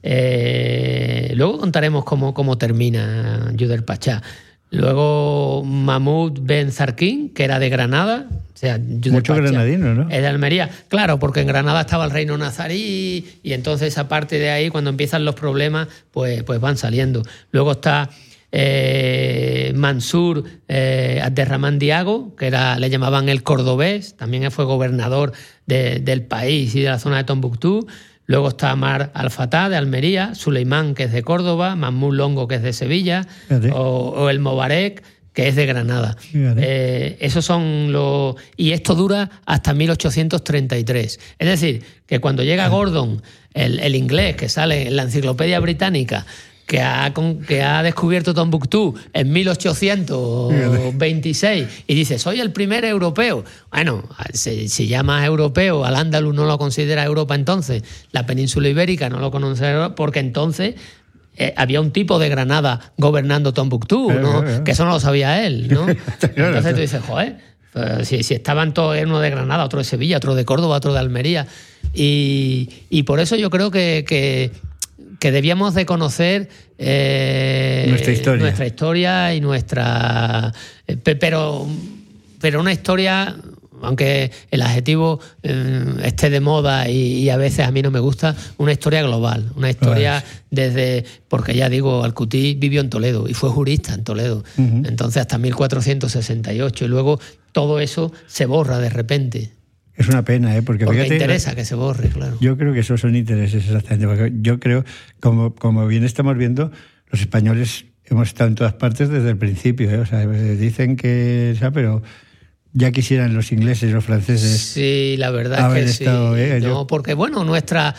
Eh, luego contaremos cómo, cómo termina Yudar Pachá. Luego Mahmoud Ben Zarquín, que era de Granada. O sea, Mucho granadino, ¿no? Es de Almería. Claro, porque en Granada estaba el reino nazarí y entonces a partir de ahí, cuando empiezan los problemas, pues, pues van saliendo. Luego está eh, Mansur eh, Abderramán Diago, que era, le llamaban el cordobés, también fue gobernador de- del país y de la zona de Tombuctú. Luego está Amar Al-Fatah de Almería, Suleimán, que es de Córdoba, Mahmoud Longo, que es de Sevilla, o, o el Mobarek, que es de Granada. Eh, esos son los. Y esto dura hasta 1833. Es decir, que cuando llega Gordon, el, el inglés que sale en la enciclopedia británica, que ha, que ha descubierto Tombuctú en 1826 y dice, soy el primer europeo. Bueno, se, se llama europeo, al andaluz no lo considera Europa entonces, la península ibérica no lo considera porque entonces eh, había un tipo de Granada gobernando Tombuctú, Claro, ¿no? claro. que eso no lo sabía él, ¿no? Entonces tú dices, joder, pues, si, si estaban todos, uno de Granada, otro de Sevilla, otro de Córdoba, otro de Almería. Y, y por eso yo creo que, que, que debíamos de conocer eh, Nuestra historia. nuestra historia y nuestra... eh, pe- Pero, pero una historia... Aunque el adjetivo eh, esté de moda y, y a veces a mí no me gusta, una historia global, una historia desde, porque ya digo, Alcutí vivió en Toledo y fue jurista en Toledo, Ujú. entonces hasta 1468 y luego todo eso se borra de repente, Es una pena, ¿eh? Porque, porque fíjate, interesa que se borre, claro. Yo creo que esos son intereses exactamente. Porque yo creo, como, como bien estamos viendo, los españoles hemos estado en todas partes desde el principio. ¿eh? O sea, dicen que, o sea, pero ya quisieran los ingleses los franceses. Sí, la verdad es que sí. estado, ¿eh? No, Yo- porque bueno, nuestra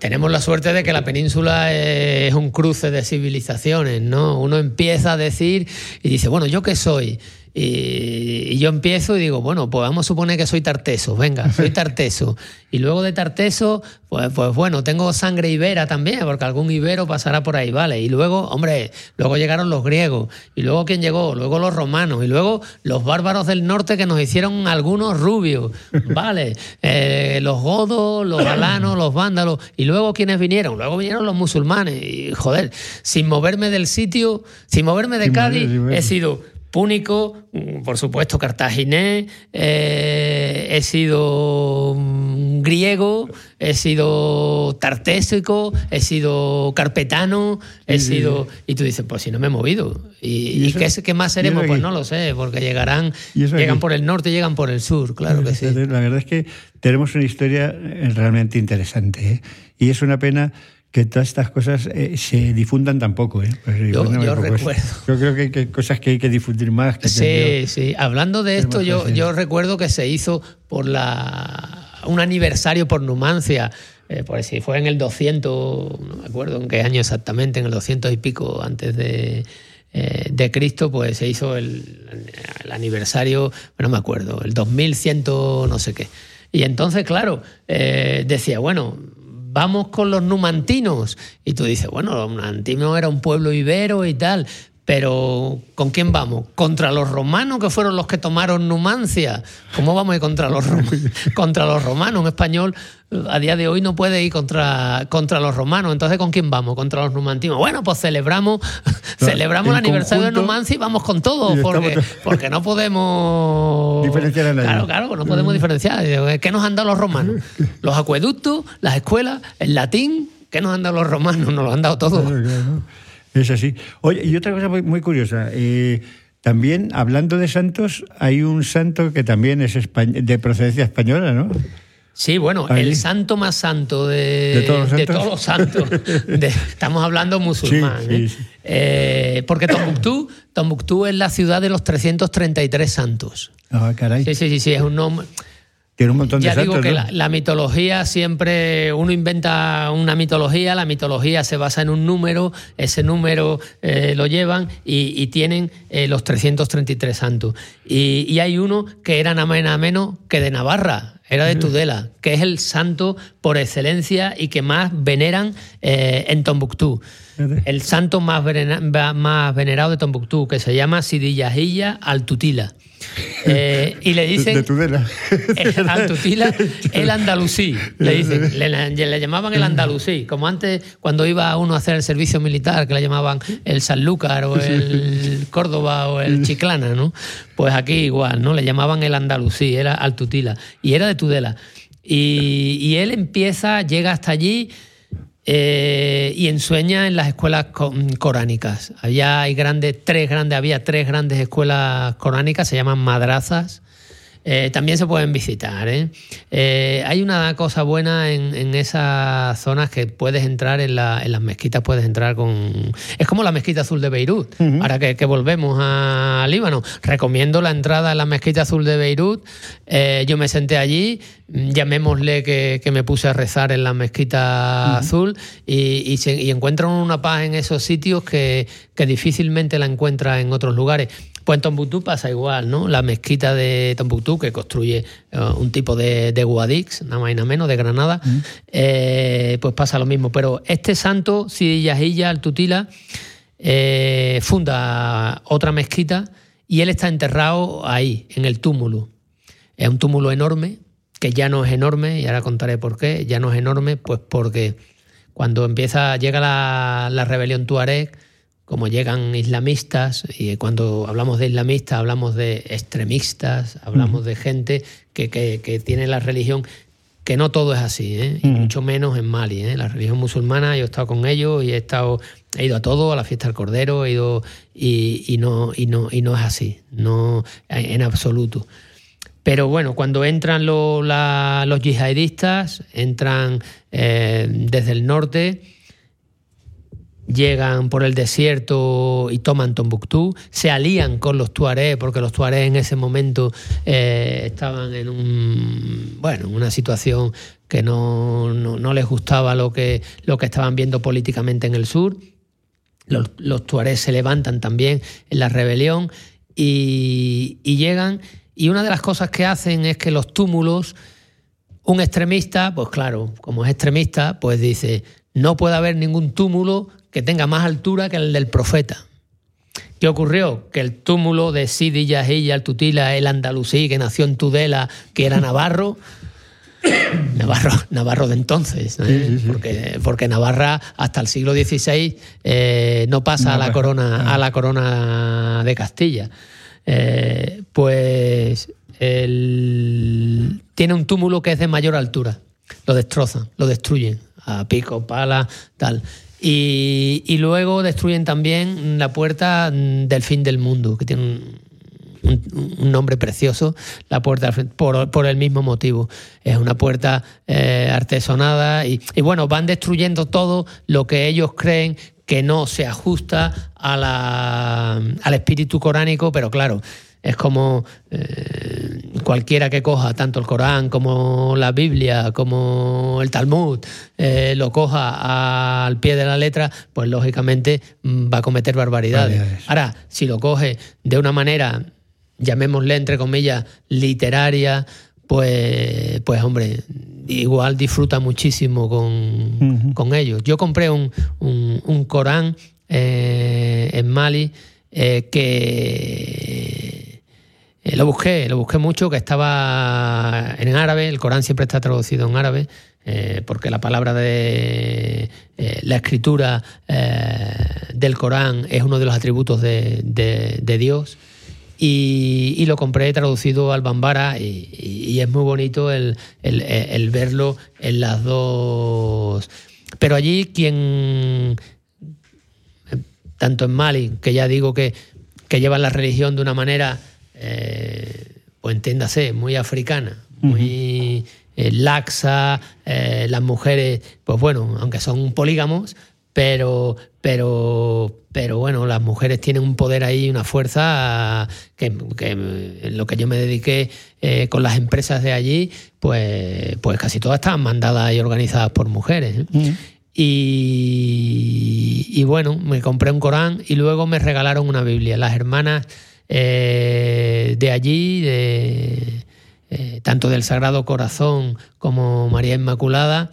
tenemos la suerte de que la península es un cruce de civilizaciones, ¿no? Uno empieza a decir y dice, bueno, ¿yo qué soy? Y, y yo empiezo y digo, bueno, pues vamos a suponer que soy tarteso, venga, soy tarteso. Y luego de tarteso, pues, pues bueno, tengo sangre ibera también, porque algún ibero pasará por ahí, ¿vale? Y luego, hombre, luego llegaron los griegos, y luego quién llegó, luego los romanos, y luego los bárbaros del norte que nos hicieron algunos rubios, ¿vale? Eh, los godos, los alanos, los vándalos, y luego quiénes vinieron, luego vinieron los musulmanes, y joder, sin moverme del sitio, sin moverme de Cádiz, he sido púnico, mm, por supuesto cartaginés, eh, he sido mm, griego, he sido tartésico, he sido carpetano, he Sí, sí, sido... Y tú dices, pues si no me he movido. ¿Y, ¿Y y qué, qué más seremos? Pues no lo sé, porque llegarán, ¿Y eso llegan por el norte, llegan por el sur, claro que sí. La verdad es que tenemos una historia eh, realmente interesante. ¿eh? Y es una pena que todas estas cosas eh, se difundan tan poco. ¿eh? Pues Yo- yo recuerdo. Yo creo que hay que- cosas que hay que difundir más. que Sí, sí. Hablando de esto, yo, yo recuerdo que se hizo por la un aniversario por Numancia. Eh, pues si fue en el 200, no me acuerdo en qué año exactamente, en el 200 y pico antes de, eh, de Cristo, pues se hizo el, el aniversario, no me acuerdo, el 2100 no sé qué. Y entonces, claro, eh, decía, bueno, vamos con los numantinos. Y tú dices, bueno, los numantinos era un pueblo ibero y tal. Pero ¿con quién vamos? ¿Contra los romanos que fueron los que tomaron Numancia? ¿Cómo vamos a ir contra los, contra los romanos? Un español a día de hoy no puede ir contra, contra los romanos. Entonces, ¿con quién vamos? Contra los numantinos. Bueno, pues celebramos, celebramos el aniversario de Numancia y vamos con todo, porque, porque no podemos Diferenciar a nadie. Claro, claro, no podemos diferenciar. ¿Qué nos han dado los romanos? Los acueductos, las escuelas, el latín. ¿Qué nos han dado los romanos? Nos lo han dado todo. Claro, claro. Es así. Oye, y otra cosa muy, muy curiosa. eh, también, hablando de santos, hay un santo que también es de procedencia española, ¿no? Sí, bueno, el santo más santo de, ¿De todos los santos? todos los santos. De- estamos hablando musulmán. Sí, sí, ¿eh? sí. Eh, porque Tombuctú, Tombuctú es la ciudad de los 333 santos. Ah, caray. Sí, sí, sí, sí, es un nombre. Tiene un montón de Ya digo que ¿no? la, la mitología siempre, uno inventa una mitología, la mitología se basa en un número, ese número eh, lo llevan y, y tienen eh, los 333 santos. Y, y hay uno que era nada más y nada menos que de Navarra, era de Tudela, que es el santo por excelencia y que más veneran eh, en Tombuctú. El santo más, venera- más venerado de Tombuctú, que se llama Sidillajilla Altutila. Eh, y le dicen... De Tudela. El Altutila, el andalusí, le dicen, le, le llamaban el andalusí, como antes cuando iba uno a hacer el servicio militar, que le llamaban el Sanlúcar o el Córdoba o el Chiclana, ¿no? Pues aquí igual, ¿no? Le llamaban el andalusí, era Altutila, y era de Tudela. Y, y él empieza, llega hasta allí eh, y ensueña en las escuelas co- coránicas. Había hay grandes, tres grandes, había tres grandes escuelas coránicas, se llaman madrazas. Eh, también se pueden visitar. ¿eh? Eh, hay una cosa buena en, en esas zonas que puedes entrar en, la- en las mezquitas, puedes entrar con... Es como la mezquita azul de Beirut. Ahora que, que volvemos a Líbano, recomiendo la entrada en la mezquita azul de Beirut. Eh, yo me senté allí, llamémosle que, que me puse a rezar en la mezquita azul y, y, se- y encuentran una paz en esos sitios que, que difícilmente la encuentra en otros lugares. Pues en Tombuctú pasa igual, ¿no? La mezquita de Tombuctú, que construye eh, un tipo de, de Guadix, nada más y nada menos, de Granada, eh, pues pasa lo mismo. Pero este santo, Sidillajilla Altutila, eh, funda otra mezquita y él está enterrado ahí, en el túmulo. Es un túmulo enorme, que ya no es enorme, y ahora contaré por qué, ya no es enorme, pues porque cuando empieza, llega la, la rebelión tuareg, como llegan islamistas, y cuando hablamos de islamistas hablamos de extremistas, hablamos de gente que, que- que tiene la religión, que no todo es así, ¿eh? y mucho menos en Mali. ¿eh? La religión musulmana, yo he estado con ellos y he, estado, he ido a todo, a la fiesta del Cordero, he ido, y, y no, y, no, y no es así, no en absoluto. Pero bueno, cuando entran lo- la- los yihadistas, entran eh, desde el norte, llegan por el desierto y toman Tombuctú, se alían con los tuareg, porque los tuareg en ese momento eh, estaban en un bueno, en una situación que no, no, no les gustaba lo que, lo que estaban viendo políticamente en el sur. Los, los tuareg se levantan también en la rebelión y llegan. Y una de las cosas que hacen es que los túmulos, un extremista, pues claro, como es extremista, pues dice, no puede haber ningún túmulo que tenga más altura que el del profeta. ¿Qué ocurrió? Que el túmulo de Sidi Yahya al-Tutila, el andalusí, que nació en Tudela, que era navarro, Navarro, Navarro de entonces. Porque, porque Navarra hasta el siglo XVI eh, no pasa a la corona, a la corona de Castilla. Eh, pues el- tiene un túmulo que es de mayor altura. Lo destrozan, lo destruyen a pico, pala, tal. Y, y luego destruyen también la puerta mm, del fin del mundo, que tiene un, nombre precioso, la puerta por, por el mismo motivo. Es una puerta eh, artesonada y, y bueno, van destruyendo todo lo que ellos creen que no se ajusta a la- al espíritu coránico, pero claro, es como eh, cualquiera que coja tanto el Corán como la Biblia, como el Talmud, eh, lo coja al pie de la letra, pues lógicamente mm, va a cometer barbaridades. Barbaridades. Ahora, si lo coge de una manera, llamémosle entre comillas, literaria, pues, pues hombre, igual disfruta muchísimo con, con ellos. Yo compré un, un- un Corán eh, en Mali eh, que eh, lo busqué, lo busqué mucho, que estaba en árabe, el Corán siempre está traducido en árabe, eh, porque la palabra de eh, la escritura del Corán es uno de los atributos de, Dios. Y, lo compré traducido al Bambara y es muy bonito el, el- el verlo en las dos. Pero allí quien, tanto en Mali, que ya digo que, que llevan la religión de una manera, eh, pues entiéndase, muy africana, muy eh, laxa, eh, las mujeres, pues bueno, aunque son polígamos, pero, pero, pero bueno, las mujeres tienen un poder ahí, una fuerza que, que en lo que yo me dediqué eh, con las empresas de allí, pues, pues casi todas estaban mandadas y organizadas por mujeres. Y, y bueno, me compré un Corán y luego me regalaron una Biblia. Las hermanas eh, de allí, de, eh, tanto del Sagrado Corazón como María Inmaculada,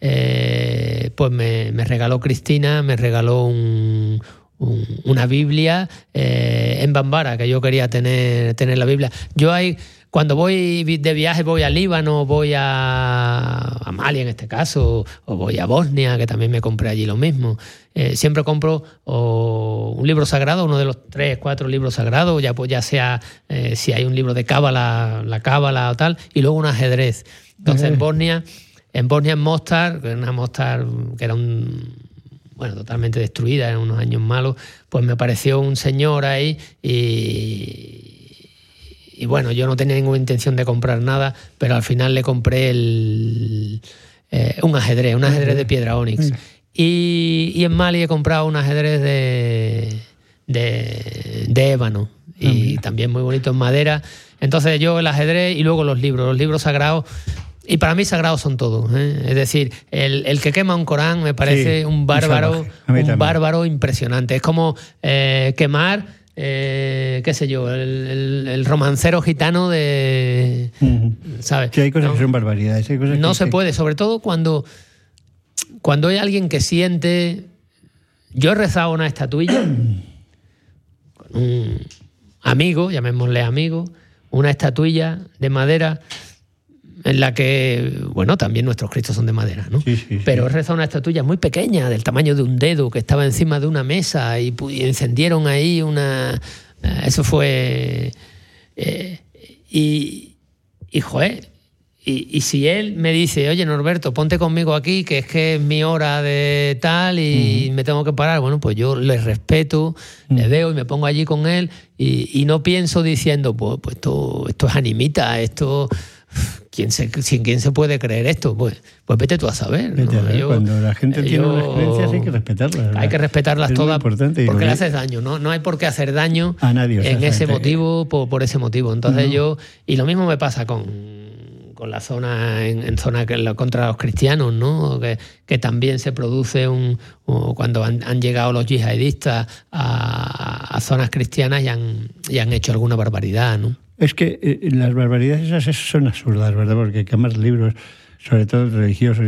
eh, pues me, me regaló Cristina, me regaló un- un- una Biblia en Bambara, que yo quería tener, tener la Biblia. Yo hay, cuando voy de viaje, voy a Líbano, voy a, a Mali en este caso, o voy a Bosnia, que también me compré allí lo mismo. Eh, siempre compro o un libro sagrado, uno de los tres, cuatro libros sagrados, ya, pues, ya sea eh, si hay un libro de cábala, la cábala o tal, y luego un ajedrez. Entonces en Bosnia, en Bosnia, en Mostar, que era una Mostar que era un, bueno, totalmente destruida en unos años malos, pues me apareció un señor ahí y, y bueno, yo no tenía ninguna intención de comprar nada, pero al final le compré el, eh, un ajedrez, un ajedrez de piedra onix. Y, y en Mali he comprado un ajedrez de, de, de ébano y también muy bonito en madera. Entonces yo el ajedrez y luego los libros, los libros sagrados. Y para mí sagrados son todos. ¿eh? Es decir, el, el que quema un Corán me parece Sí, un bárbaro, un también. bárbaro impresionante. Es como eh, quemar, eh, qué sé yo, el, el- el romancero gitano de... ¿Sabes? Sí, hay cosas No. que son barbaridades. hay cosas No que- se puede, sobre todo cuando, cuando hay alguien que siente. Yo he rezado una estatuilla con un amigo, llamémosle amigo, una estatuilla de madera en la que, bueno, también nuestros cristos son de madera, ¿no? Sí, sí. Pero he rezado una estatuilla muy pequeña, del tamaño de un dedo, que estaba encima de una mesa y, encendieron ahí una... eh, Eso fue... eh, y, y, joder, y, y si él me dice, oye Norberto, ponte conmigo aquí, que es que es mi hora de tal y me tengo que parar, bueno, pues yo le respeto, le veo y me pongo allí con él y, y no pienso diciendo, pues, pues esto, esto es animita, esto... ¿Quién se, sin quién se puede creer esto? Pues, pues vete tú a saber. ¿no? a ver, Yo- cuando la gente tiene yo- unas creencias hay que respetarlas. Hay que respetarlas Es todas porque le haces daño. No, no hay por qué hacer daño A nadie, en ese motivo por, por ese motivo. Entonces yo y lo mismo me pasa con, con la zona en, en zona que contra los cristianos, ¿no? Que, que también se produce un cuando han, han llegado los yihadistas a, a zonas cristianas y han, y han hecho alguna barbaridad, ¿no? Es que eh, las barbaridades esas son absurdas, ¿verdad? Porque quemar libros, sobre todo religiosos,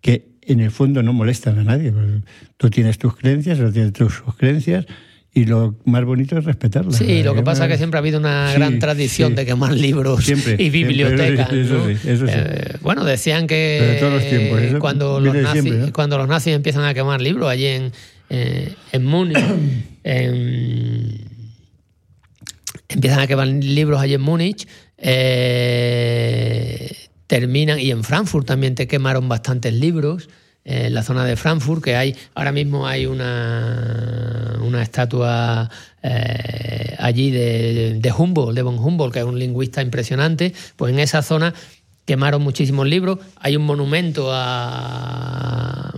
que en el fondo no molestan a nadie. porque Tú tienes tus creencias, tú tienes tus creencias, y lo más bonito es respetarlas. Sí, lo que pasa es que siempre ha habido una Sí, gran tradición sí. de quemar libros Siempre, y siempre, bibliotecas. eso ¿no? sí, eso sí. Eh, bueno, decían que todos los tiempos, eso cuando, los nazis, siempre, ¿no? cuando los nazis empiezan a quemar libros allí en, eh, en Múnich, en- empiezan a quemar libros allí en Múnich, eh, terminan, y en Frankfurt también te quemaron bastantes libros, eh, en la zona de Frankfurt, que hay, ahora mismo hay una, una estatua eh, allí de, de Humboldt, de von Humboldt, que es un lingüista impresionante, pues en esa zona quemaron muchísimos libros, hay un monumento a,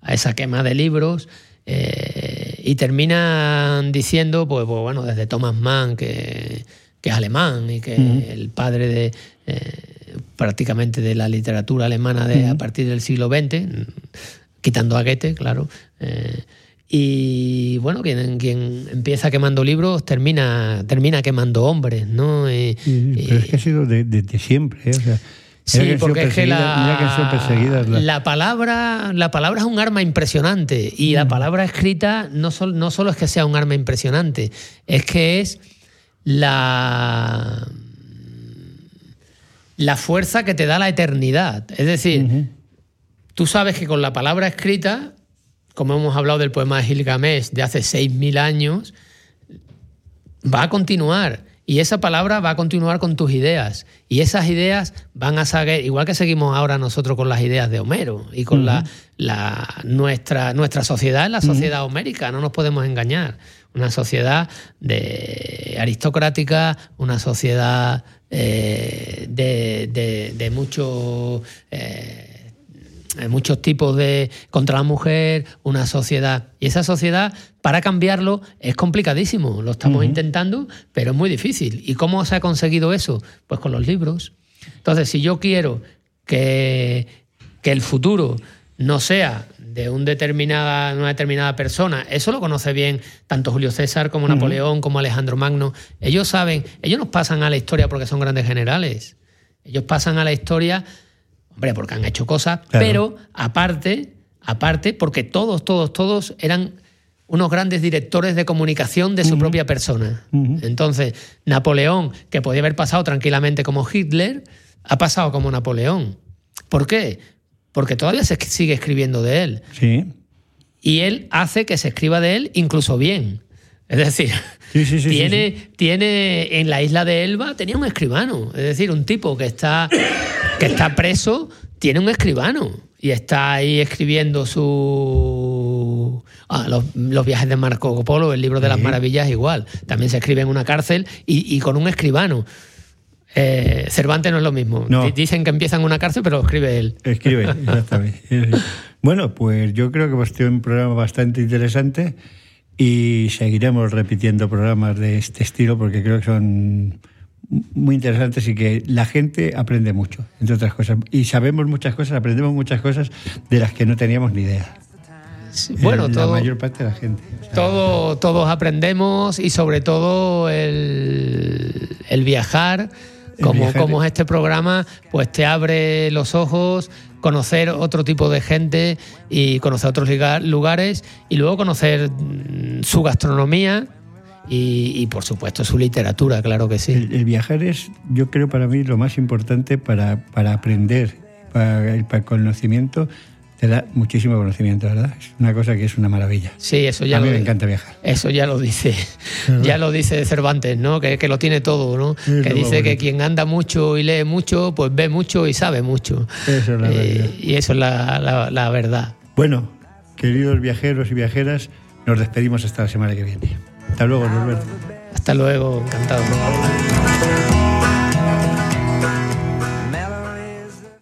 a esa quema de libros. Eh, y terminan diciendo, pues, pues, bueno, desde Thomas Mann, que, que es alemán y que el padre de eh, prácticamente de la literatura alemana de, a partir del siglo XX, quitando a Goethe, claro. eh, y bueno, quien, quien empieza quemando libros termina, termina quemando hombres, ¿no? Y- pero es que ha sido de- desde siempre. ¿eh? O sea, Sí, porque es que la, la palabra, la palabra es un arma impresionante y Mm. la palabra escrita no, sol- no solo es que sea un arma impresionante, es que es la, la fuerza que te da la eternidad. Es decir. Tú sabes que con la palabra escrita, como hemos hablado del poema de Gilgamesh de hace 6.000 años, va a continuar. Y esa palabra va a continuar con tus ideas. Y esas ideas van a saber, igual que seguimos ahora nosotros con las ideas de Homero y con la, la- nuestra, nuestra sociedad la sociedad homérica, no nos podemos engañar. Una sociedad de aristocrática, una sociedad eh, de, de, de mucho, eh, muchos tipos de contra la mujer, una sociedad. Y esa sociedad, para cambiarlo, es complicadísimo. Lo estamos intentando, pero es muy difícil. ¿Y cómo se ha conseguido eso? Pues con los libros. Entonces, si yo quiero que, que el futuro no sea de un determinada, una determinada persona, eso lo conoce bien tanto Julio César como Napoleón, como Alejandro Magno. Ellos saben, ellos nos pasan a la historia porque son grandes generales. Ellos pasan a la historia, hombre, porque han hecho cosas, Claro. pero aparte, aparte, porque todos, todos, todos eran unos grandes directores de comunicación de su propia persona. Entonces, Napoleón, que podía haber pasado tranquilamente como Hitler, ha pasado como Napoleón. ¿Por qué? Porque todavía se sigue escribiendo de él. Sí. Y él hace que se escriba de él incluso bien. Es decir, Sí, sí, sí, tiene, tiene en la isla de Elba tenía un escribano. Es decir, un tipo que está, que está preso tiene un escribano. Y está ahí escribiendo su. Ah, los, los viajes de Marco Polo, el libro de las Sí. maravillas, igual. También se escribe en una cárcel y, y con un escribano. Eh, Cervantes no es lo mismo. No. Dicen que empieza en una cárcel, pero lo escribe él. Escribe, exactamente. Bueno, pues yo creo que hemos tenido un programa bastante interesante y seguiremos repitiendo programas de este estilo porque creo que son muy interesantes y que la gente aprende mucho, entre otras cosas. Y sabemos muchas cosas, aprendemos muchas cosas de las que no teníamos ni idea. Bueno, la todo, mayor parte de la gente. O sea, todo, todos aprendemos y sobre todo el, el viajar, El como, viajar. como es este programa, pues te abre los ojos, conocer otro tipo de gente y conocer otros lugares y luego conocer mm, su gastronomía y, y, por supuesto su literatura, claro que sí. El, el viajar es, yo creo, para mí lo más importante para, para aprender, para para el conocimiento. Te da muchísimo conocimiento, ¿verdad? Es una cosa que es una maravilla. Sí, eso ya A mí lo me encanta viajar. Eso ya lo dice, ya lo dice Cervantes, ¿no? Que, que lo tiene todo, ¿no? Es que dice que quien anda mucho y lee mucho, pues ve mucho y sabe mucho. Eso es la Eh, realidad. y eso es la, la- la verdad. Bueno, queridos viajeros y viajeras, nos despedimos hasta la semana que viene. Hasta luego, Norberto. Hasta luego, encantado.